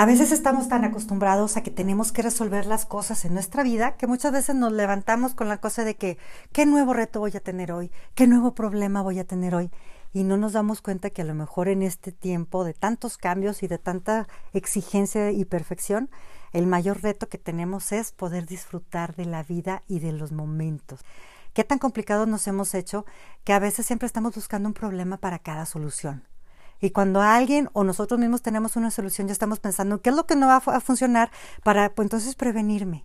A veces estamos tan acostumbrados a que tenemos que resolver las cosas en nuestra vida que muchas veces nos levantamos con la cosa de que, ¿qué nuevo reto voy a tener hoy? ¿Qué nuevo problema voy a tener hoy? Y no nos damos cuenta que a lo mejor en este tiempo de tantos cambios y de tanta exigencia y perfección, el mayor reto que tenemos es poder disfrutar de la vida y de los momentos. Qué tan complicados nos hemos hecho que a veces siempre estamos buscando un problema para cada solución. Y cuando alguien o nosotros mismos tenemos una solución, ya estamos pensando qué es lo que no va a funcionar para pues, entonces prevenirme.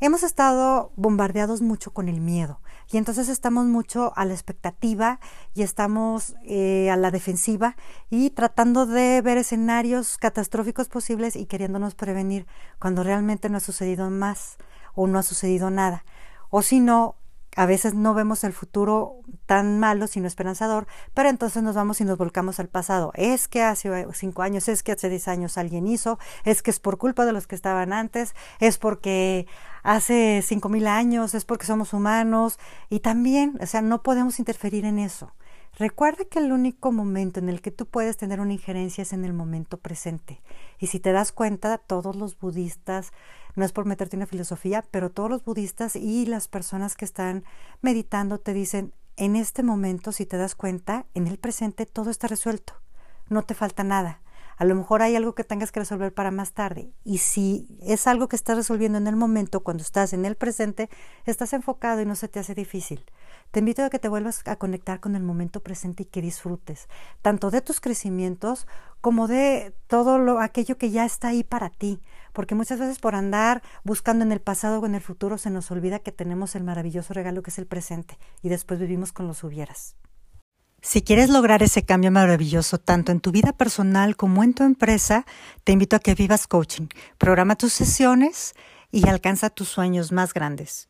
Hemos estado bombardeados mucho con el miedo y entonces estamos mucho a la expectativa y estamos eh, a la defensiva y tratando de ver escenarios catastróficos posibles y queriéndonos prevenir cuando realmente no ha sucedido más o no ha sucedido nada. O si no, a veces no vemos el futuro tan malo, sino esperanzador, pero entonces nos vamos y nos volcamos al pasado. Es que hace cinco años, es que hace diez años alguien hizo, es que es por culpa de los que estaban antes, es porque hace cinco mil años, es porque somos humanos y también, o sea, no podemos interferir en eso. Recuerda que el único momento en el que tú puedes tener una injerencia es en el momento presente. Y si te das cuenta, todos los budistas, no es por meterte una filosofía, pero todos los budistas y las personas que están meditando te dicen, en este momento, si te das cuenta, en el presente todo está resuelto, no te falta nada. A lo mejor hay algo que tengas que resolver para más tarde. Y si es algo que estás resolviendo en el momento, cuando estás en el presente, estás enfocado y no se te hace difícil. Te invito a que te vuelvas a conectar con el momento presente y que disfrutes, tanto de tus crecimientos como de todo lo, aquello que ya está ahí para ti. Porque muchas veces por andar buscando en el pasado o en el futuro se nos olvida que tenemos el maravilloso regalo que es el presente y después vivimos con los hubieras. Si quieres lograr ese cambio maravilloso tanto en tu vida personal como en tu empresa, te invito a que vivas coaching. Programa tus sesiones y alcanza tus sueños más grandes.